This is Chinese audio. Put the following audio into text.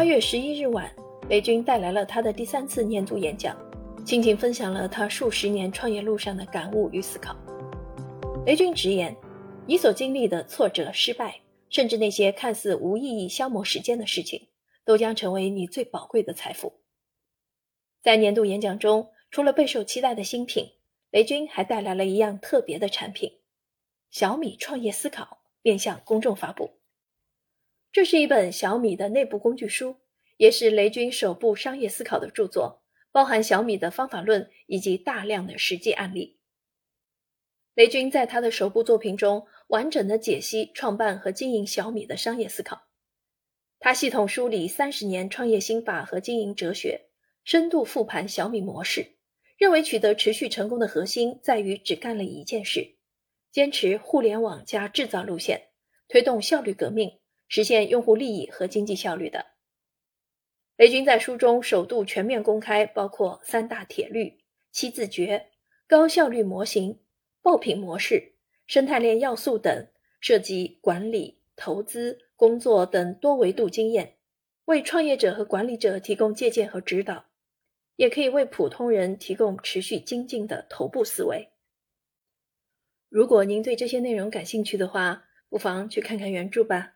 八月十一日晚，雷军带来了他的第三次年度演讲，倾情分享了他数十年创业路上的感悟与思考。雷军直言，你所经历的挫折、失败，甚至那些看似无意义、消磨时间的事情，都将成为你最宝贵的财富。在年度演讲中，除了备受期待的新品，雷军还带来了一样特别的产品——小米创业思考，面向公众发布。这是一本小米的内部工具书，也是雷军首部商业思考的著作，包含小米的方法论以及大量的实际案例。雷军在他的首部作品中，完整的解析创办和经营小米的商业思考。他系统梳理三十年创业心法和经营哲学，深度复盘小米模式，认为取得持续成功的核心在于只干了一件事，坚持互联网加制造路线，推动效率革命。实现用户利益和经济效率的。雷军在书中首度全面公开，包括三大铁律、七字诀、高效率模型、爆品模式、生态链要素等，涉及管理、投资、工作等多维度经验，为创业者和管理者提供借鉴和指导，也可以为普通人提供持续精进的头部思维。如果您对这些内容感兴趣的话，不妨去看看原著吧。